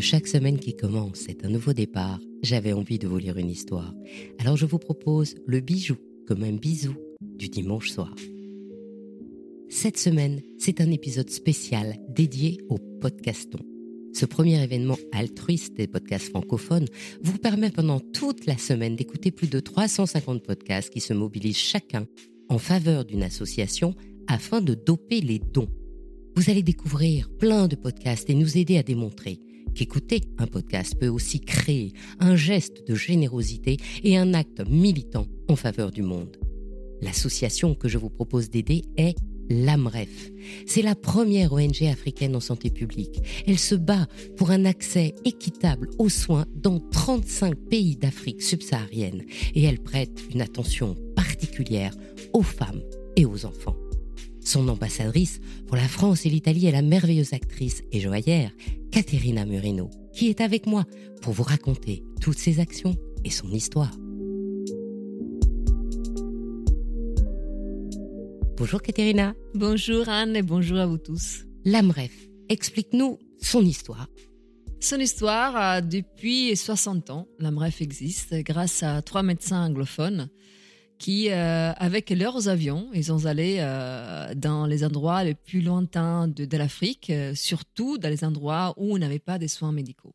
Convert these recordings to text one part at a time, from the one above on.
chaque semaine qui commence est un nouveau départ, j'avais envie de vous lire une histoire. Alors je vous propose le bijou comme un bisou du dimanche soir. Cette semaine, c'est un épisode spécial dédié au podcaston. Ce premier événement altruiste des podcasts francophones vous permet pendant toute la semaine d'écouter plus de 350 podcasts qui se mobilisent chacun en faveur d'une association afin de doper les dons. Vous allez découvrir plein de podcasts et nous aider à démontrer qu'écouter un podcast peut aussi créer un geste de générosité et un acte militant en faveur du monde. L'association que je vous propose d'aider est l'AMREF. C'est la première ONG africaine en santé publique. Elle se bat pour un accès équitable aux soins dans 35 pays d'Afrique subsaharienne et elle prête une attention particulière aux femmes et aux enfants. Son ambassadrice pour la France et l'Italie est la merveilleuse actrice et joaillère Caterina Murino, qui est avec moi pour vous raconter toutes ses actions et son histoire. Bonjour Caterina. Bonjour Anne et bonjour à vous tous. L'AMREF, explique-nous son histoire. Son histoire, depuis 60 ans, l'AMREF existe grâce à trois médecins anglophones qui, euh, avec leurs avions, ils ont allé euh, dans les endroits les plus lointains de, l'Afrique, euh, surtout dans les endroits où on n'avait pas de soins médicaux.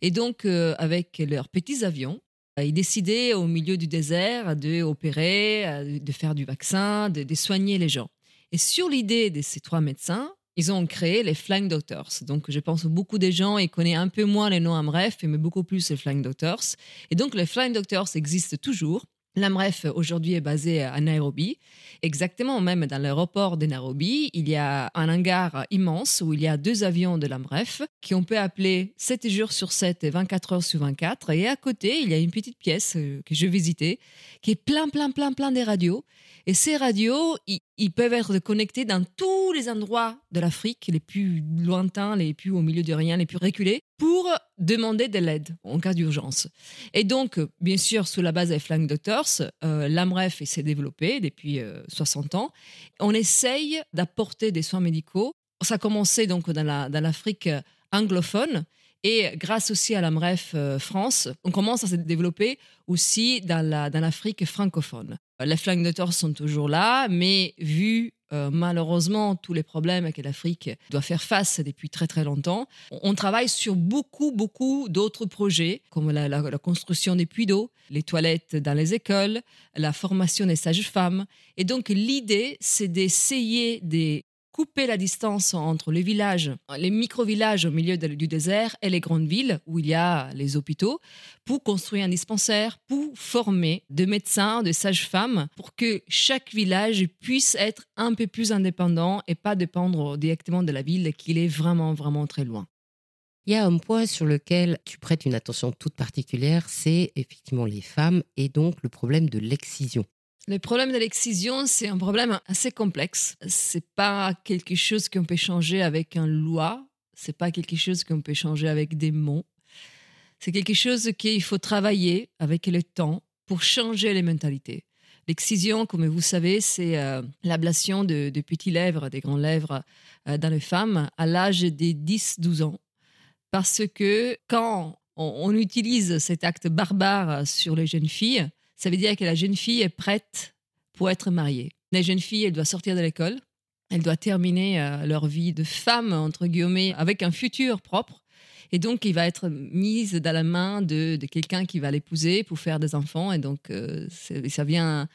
Et donc, avec leurs petits avions, ils décidaient au milieu du désert d'opérer, de faire du vaccin, de, soigner les gens. Et sur l'idée de ces trois médecins, ils ont créé les Flying Doctors. Donc, je pense que beaucoup de gens ils connaissent un peu moins les noms AMREF, mais beaucoup plus les Flying Doctors. Et donc, les Flying Doctors existent toujours. L'AMREF aujourd'hui est basée à Nairobi. Exactement, même dans l'aéroport de Nairobi, il y a un hangar immense où il y a deux avions de l'AMREF qui on peut appeler 7 jours sur 7 et 24 heures sur 24. Et à côté, il y a une petite pièce euh, que je visitais qui est plein, plein, plein, plein des radios. Et ces radios, peuvent être connectés dans tous les endroits de l'Afrique, les plus lointains, les plus au milieu de rien, les plus reculés, pour demander de l'aide en cas d'urgence. Et donc, bien sûr, sous la base des Flying Doctors, euh, l'AMREF s'est développé depuis 60 euh, ans. On essaye d'apporter des soins médicaux. Ça a commencé donc dans l'Afrique anglophone. Et grâce aussi à l'AMREF euh, France, on commence à se développer aussi dans l'Afrique la, dans francophone. Les Flying Doctors sont toujours là, mais vu euh, malheureusement tous les problèmes que l'Afrique doit faire face depuis très très longtemps. On travaille sur beaucoup beaucoup d'autres projets comme la, la construction des puits d'eau, les toilettes dans les écoles, la formation des sages-femmes. Et donc l'idée, c'est d'essayer de couper la distance entre les villages, les micro-villages au milieu du désert et les grandes villes où il y a les hôpitaux pour construire un dispensaire, pour former des médecins, des sages-femmes, pour que chaque village puisse être un peu plus indépendant et pas dépendre directement de la ville qui est vraiment, vraiment très loin. Il y a un point sur lequel tu prêtes une attention toute particulière, c'est effectivement les femmes et donc le problème de l'excision. Le problème de l'excision, c'est un problème assez complexe. C'est pas quelque chose qu'on peut changer avec une loi. C'est pas quelque chose qu'on peut changer avec des mots. C'est quelque chose qu'il faut travailler avec le temps pour changer les mentalités. L'excision, comme vous savez, c'est euh, l'ablation de, petits lèvres, des grandes lèvres euh, dans les femmes à l'âge des 10-12 ans. Parce que quand on utilise cet acte barbare sur les jeunes filles, ça veut dire que la jeune fille est prête pour être mariée. La jeune fille, elle doit sortir de l'école, elle doit terminer euh, leur vie de femme, entre guillemets, avec un futur propre. Et donc, il va être mise dans la main de, quelqu'un qui va l'épouser pour faire des enfants. Et donc, euh, ça vient.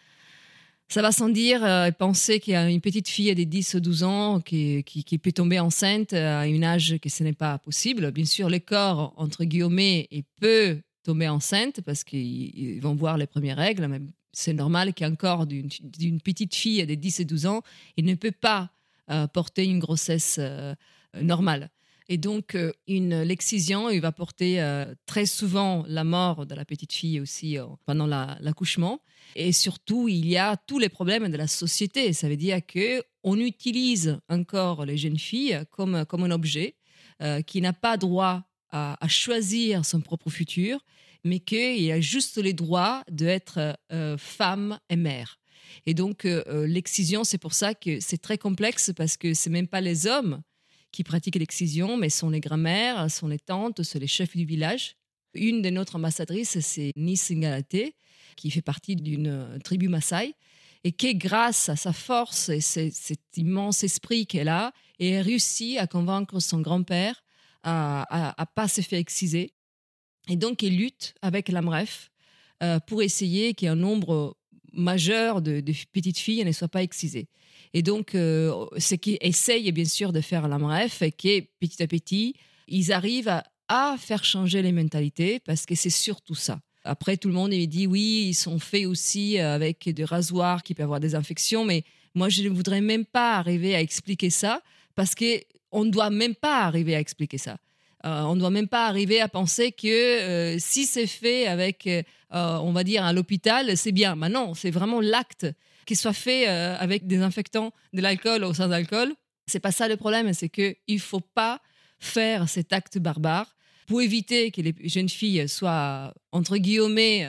Ça va sans dire euh, penser qu'il y a une petite fille de 10 ou 12 ans qui, peut tomber enceinte à un âge que ce n'est pas possible. Bien sûr, le corps, entre guillemets, il peut tomber enceinte parce qu'ils vont voir les premières règles. C'est normal qu'un corps d'une petite fille de 10 et 12 ans, il ne peut pas euh, porter une grossesse euh, normale. Et donc, euh, une l'excision, il va porter très souvent la mort de la petite fille aussi pendant l'accouchement. et surtout, il y a tous les problèmes de la société. Ça veut dire que on utilise encore les jeunes filles comme, comme un objet qui n'a pas droit à, choisir son propre futur, mais qu'il a juste les droits d'être euh, femme et mère. Et donc, euh, euh, l'excision, c'est pour ça que c'est très complexe parce que c'est même pas les hommes qui pratiquent l'excision, mais sont les grands-mères, sont les tantes, sont les chefs du village. Une de notre ambassadrices, c'est Nisingalate, qui fait partie d'une tribu Maasai, et qui, grâce à sa force et cet immense esprit qu'elle a, et réussi à convaincre son grand-père à ne pas se faire exciser. Et donc, elle lutte avec l'AMREF euh, pour essayer qu'il nombre majeur de, petites filles ne soient pas excisées. Et donc, euh, ce qu'ils essayent bien sûr de faire l'AMREF, et qui petit à petit, ils arrivent à, à faire changer les mentalités parce que c'est surtout ça. Après, tout le monde dit oui, ils sont faits aussi avec des rasoirs qui peuvent avoir des infections, mais moi, je ne voudrais même pas arriver à expliquer ça parce qu'on ne doit même pas arriver à expliquer ça. Euh, on ne doit même pas arriver à penser que euh, si c'est fait avec, on va dire, à l'hôpital, c'est bien. Mais non, c'est vraiment l'acte qui soit fait avec des infectants, de l'alcool ou sans alcool. C'est pas ça le problème, c'est qu'il ne faut pas faire cet acte barbare pour éviter que les jeunes filles soient, entre guillemets,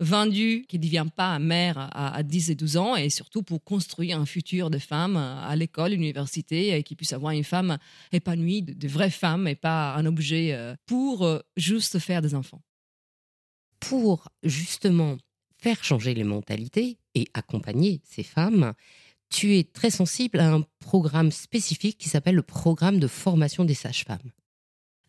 vendues, qu'elles ne deviennent pas mères à, 10 et 12 ans, et surtout pour construire un futur de femmes à l'école, à l'université, et qui puissent avoir une femme épanouie, de, de vraies femmes, et pas un objet euh, pour euh, juste faire des enfants. Pour justement faire changer les mentalités et accompagner ces femmes, tu es très sensible à un programme spécifique qui s'appelle le programme de formation des sages-femmes.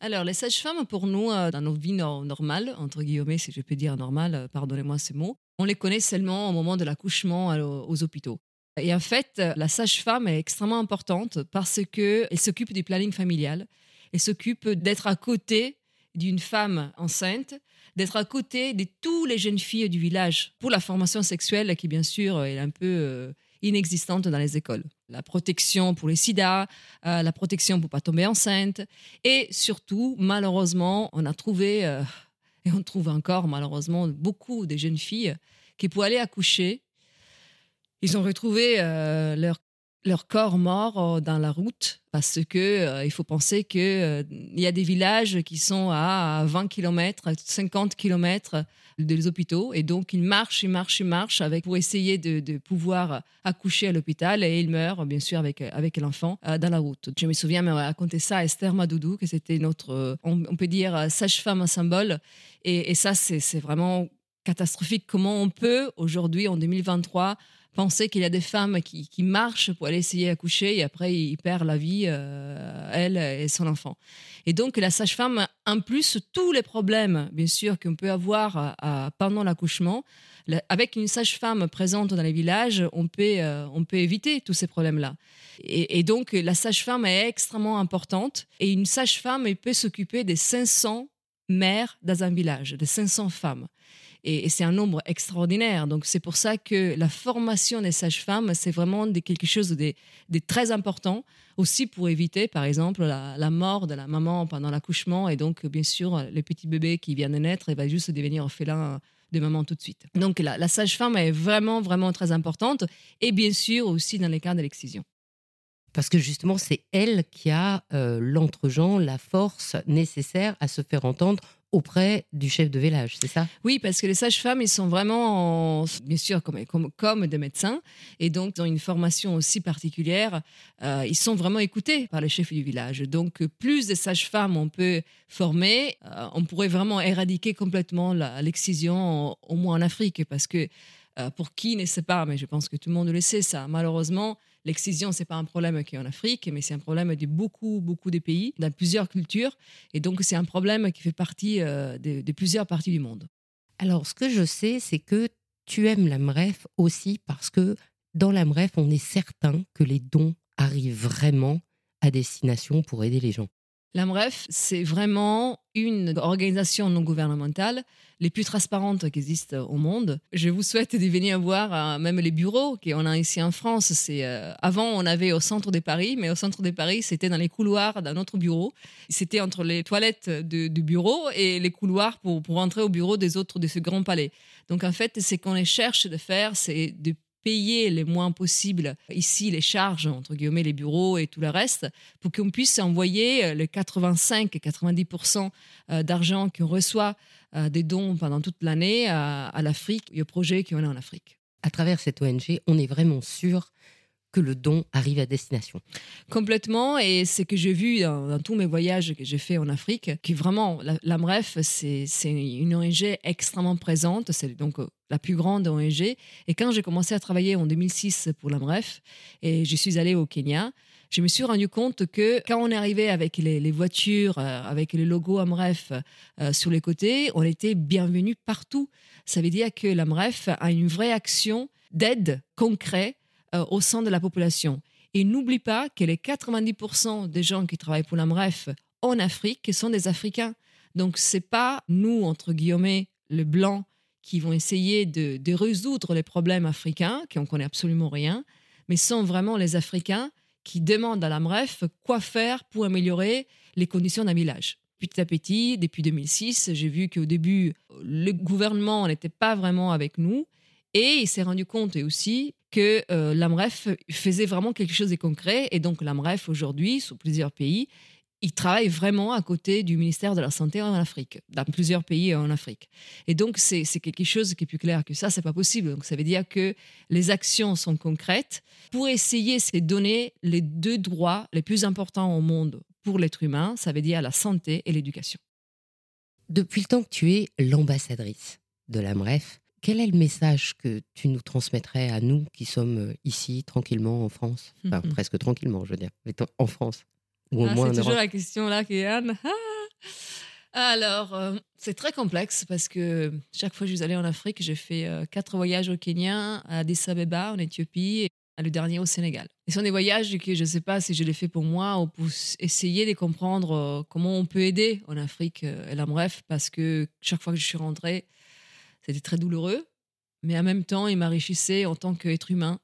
Alors, les sages-femmes, pour nous, euh, dans nos vies normales, entre guillemets, si je peux dire normal, euh, pardonnez-moi ces mots, on les connaît seulement au moment de l'accouchement euh, aux hôpitaux. Et en fait, la sage-femme est extrêmement importante parce qu'elle s'occupe du planning familial, elle s'occupe d'être à côté d'une femme enceinte, d'être à côté de toutes les jeunes filles du village pour la formation sexuelle qui, bien sûr, est un peu inexistante dans les écoles. La protection pour les sida, euh, la protection pour pas tomber enceinte. Et surtout, malheureusement, on a trouvé, euh, et on trouve encore malheureusement, beaucoup de jeunes filles qui, pour aller accoucher, ils ont retrouvé euh, leur leur corps mort dans la route parce que il faut penser que il y a des villages qui sont à 20 km, 50 km des hôpitaux. Et donc, il marche, il marche, il marche avec, pour essayer de, pouvoir accoucher à l'hôpital. Et il meurt, bien sûr, avec, avec l'enfant euh, dans la route. Je me souviens m'avoir raconté ça à Esther Madoudou, que c'était notre, euh, on, peut dire, sage-femme, symbole. Et ça, c'est vraiment catastrophique. Comment on peut, aujourd'hui, en 2023, penser qu'il y a des femmes qui, marchent pour aller essayer d'accoucher et après ils perdent la vie, euh, elle et son enfant. Et donc la sage-femme, en plus, tous les problèmes, bien sûr, qu'on peut avoir euh, pendant l'accouchement, avec une sage-femme présente dans les villages, on peut, euh, on peut éviter tous ces problèmes-là. Et, et, donc la sage-femme est extrêmement importante et une sage-femme peut s'occuper des 500 mères dans un village, des 500 femmes. Et, c'est un nombre extraordinaire. Donc c'est pour ça que la formation des sages-femmes, c'est vraiment quelque chose de, très important, aussi pour éviter, par exemple, la, mort de la maman pendant l'accouchement. Et donc, bien sûr, le petit bébé qui vient de naître, il va juste devenir orphelin de maman tout de suite. Donc la, sage-femme est vraiment, vraiment très importante. Et bien sûr, aussi dans les cas de l'excision. Parce que justement, c'est elle qui a euh, l'entre-gens, la force nécessaire à se faire entendre auprès du chef de village, c'est ça? Oui, parce que les sages-femmes, ils sont vraiment, bien sûr, comme, comme, des médecins, et donc dans une formation aussi particulière, euh, ils sont vraiment écoutés par les chefs du village. Donc, plus de sages-femmes on peut former, euh, on pourrait vraiment éradiquer complètement l'excision, au moins en Afrique, parce que euh, pour qui ne sait pas, mais je pense que tout le monde le sait, ça, malheureusement, L'excision, c'est pas un problème qui est en Afrique, mais c'est un problème de beaucoup, beaucoup de pays, dans plusieurs cultures. Et donc, c'est un problème qui fait partie euh, de, plusieurs parties du monde. Alors, ce que je sais, c'est que tu aimes la MREF aussi parce que dans la MREF, on est certain que les dons arrivent vraiment à destination pour aider les gens. L'AMREF, c'est vraiment une organisation non gouvernementale les plus transparentes qui existent au monde. Je vous souhaite de venir voir euh, même les bureaux qu'on a ici en France. C'est euh, avant on avait au centre de Paris, mais au centre de Paris c'était dans les couloirs d'un autre bureau. C'était entre les toilettes du bureau et les couloirs pour, pour entrer au bureau des autres de ce grand palais. Donc en fait, ce qu'on cherche de faire, c'est de payer le moins possible ici les charges, entre guillemets, les bureaux et tout le reste, pour qu'on puisse envoyer euh, les 85-90% euh, d'argent qu'on reçoit euh, des dons pendant toute l'année à, l'Afrique et aux projets qu'on a en Afrique. À travers cette ONG, on est vraiment sûr que le don arrive à destination. Complètement, et c'est que j'ai vu dans, tous mes voyages que j'ai fait en Afrique, que vraiment, l'AMREF, c'est une ONG extrêmement présente, c'est donc euh, la plus grande ONG. Et quand j'ai commencé à travailler en 2006 pour l'AMREF, et je suis allée au Kenya, je me suis rendu compte que quand on est arrivé avec les, voitures, euh, avec le logo AMREF euh, sur les côtés, on était bienvenus partout. Ça veut dire que l'AMREF a une vraie action d'aide concrète euh, au sein de la population. Et n'oublie pas que les 90% des gens qui travaillent pour l'AMREF en Afrique sont des Africains. Donc, c'est pas nous, entre guillemets, le blanc, qui vont essayer de, de résoudre les problèmes africains, qui on connaît absolument rien, mais sont vraiment les Africains qui demandent à l'AMREF quoi faire pour améliorer les conditions d'un village. Petit à petit, depuis 2006, j'ai vu qu'au début, le gouvernement n'était pas vraiment avec nous. Et il s'est rendu compte aussi que euh, l'AMREF faisait vraiment quelque chose de concret. Et donc l'AMREF, aujourd'hui, sur plusieurs pays, il travaille vraiment à côté du ministère de la Santé en Afrique, dans plusieurs pays en Afrique. Et donc, c'est quelque chose qui est plus clair que ça, c'est pas possible. Donc, ça veut dire que les actions sont concrètes pour essayer de donner les deux droits les plus importants au monde pour l'être humain, ça veut dire la santé et l'éducation. Depuis le temps que tu es l'ambassadrice de l'AMREF, quel est le message que tu nous transmettrais à nous qui sommes ici tranquillement en France? Enfin, presque tranquillement, je veux dire, en France ah, c'est toujours la question là qui Anne. Alors, euh, c'est très complexe parce que chaque fois que je suis allée en Afrique, j'ai fait euh, quatre voyages au Kenya, à Addis Abeba, en Éthiopie, et le dernier au Sénégal. Et ce sont des voyages que je ne sais pas si je les fais pour moi ou pour essayer de comprendre euh, comment on peut aider en Afrique et la bref, parce que chaque fois que je suis rentrée, c'était très douloureux, mais en même temps, il m'enrichissait en tant qu'être humain.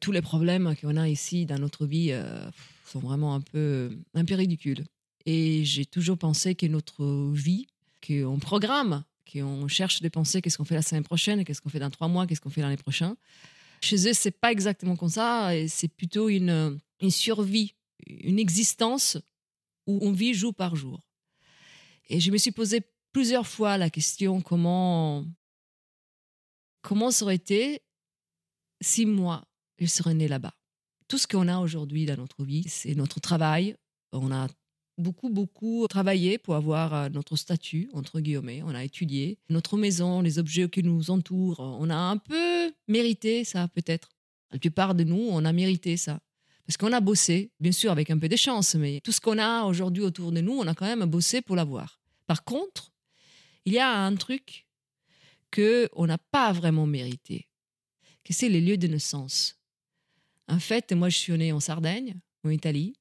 Tous les problèmes qu'on a ici dans notre vie sont vraiment un peu, un peu ridicules. Et j'ai toujours pensé que notre vie, qu'on programme, qu'on cherche de penser qu'est-ce qu'on fait la semaine prochaine, qu'est-ce qu'on fait dans trois mois, qu'est-ce qu'on fait l'année prochaine. Chez eux, c'est pas exactement comme ça. C'est plutôt une, une survie, une existence où on vit jour par jour. Et je me suis posé plusieurs fois la question comment comment ça aurait été si moi je serais né là-bas? Tout ce qu'on a aujourd'hui dans notre vie, c'est notre travail. On a beaucoup, beaucoup travaillé pour avoir euh, notre statut, entre guillemets. On a étudié notre maison, les objets qui nous entourent. On a un peu mérité ça, peut-être. La plupart de nous, on a mérité ça. Parce qu'on a bossé, bien sûr, avec un peu de chance, mais tout ce qu'on a aujourd'hui autour de nous, on a quand même bossé pour l'avoir. Par contre, il y a un truc que on n'a pas vraiment mérité, que c'est les lieux de naissance. En fait, moi, je suis née en Sardaigne, en Italie.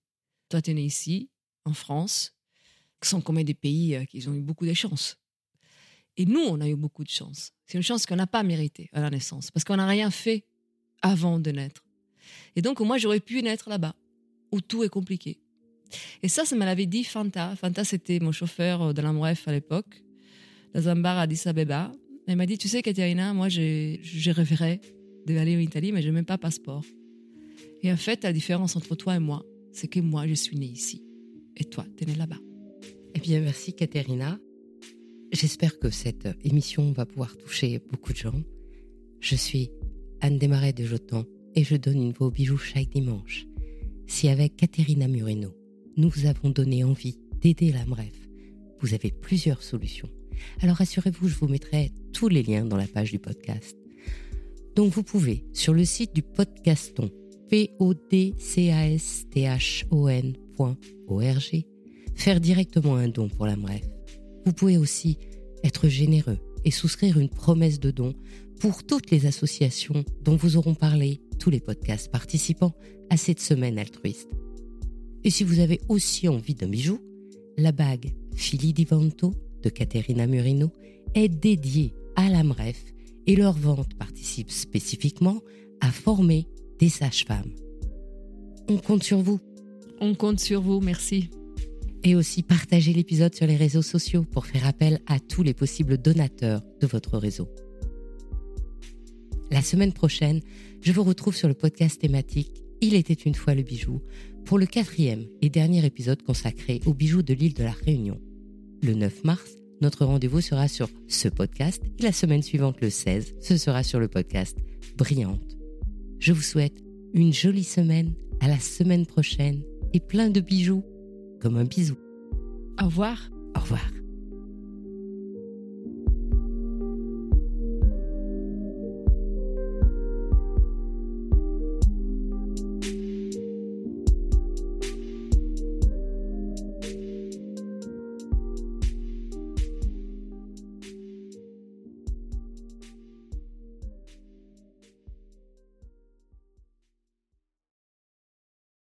Toi, tu es né ici, en France. Ce sont quand même des pays euh, qui ont eu beaucoup de chance. Et nous, on a eu beaucoup de chance. C'est une chance qu'on n'a pas méritée à la naissance, parce qu'on n'a rien fait avant de naître. Et donc, moi, j'aurais pu naître là-bas, où tout est compliqué. Et ça, ça me l'avait dit Fanta. Fanta, c'était mon chauffeur euh, de l'Ambref à l'époque, dans un bar à Addis Abeba. Elle m'a dit, tu sais, Katerina, moi, j'ai rêverais d'aller en Italie, mais je n'ai même pas passeport. Et en fait, la différence entre toi et moi, c'est que moi, je suis née ici. Et toi, tu es née là-bas. Eh bien, merci, Katerina. J'espère que cette émission va pouvoir toucher beaucoup de gens. Je suis Anne Desmarais de Jotan et je donne une voix aux bijoux chaque dimanche. Si avec Katerina Murino, nous vous avons donné envie d'aider la bref, vous avez plusieurs solutions. Alors rassurez-vous, je vous mettrai tous les liens dans la page du podcast. Donc vous pouvez, sur le site du podcaston, podcaston.org, faire directement un don pour la MREF. Vous pouvez aussi être généreux et souscrire une promesse de don pour toutes les associations dont vous auront parlé tous les podcasts participants à cette semaine altruiste. Et si vous avez aussi envie d'un bijou, la bague Fili Divanto de Caterina Murino est dédiée à la MREF et leur vente participe spécifiquement à former des sages-femmes. On compte sur vous. On compte sur vous, merci. Et aussi partagez l'épisode sur les réseaux sociaux pour faire appel à tous les possibles donateurs de votre réseau. La semaine prochaine, je vous retrouve sur le podcast thématique Il était une fois le bijou pour le quatrième et dernier épisode consacré aux bijoux de l'île de la Réunion. Le 9 mars, notre rendez-vous sera sur ce podcast et la semaine suivante, le 16, ce sera sur le podcast Brillante. Je vous souhaite une jolie semaine, à la semaine prochaine et plein de bijoux, comme un bisou. Au revoir. Au revoir.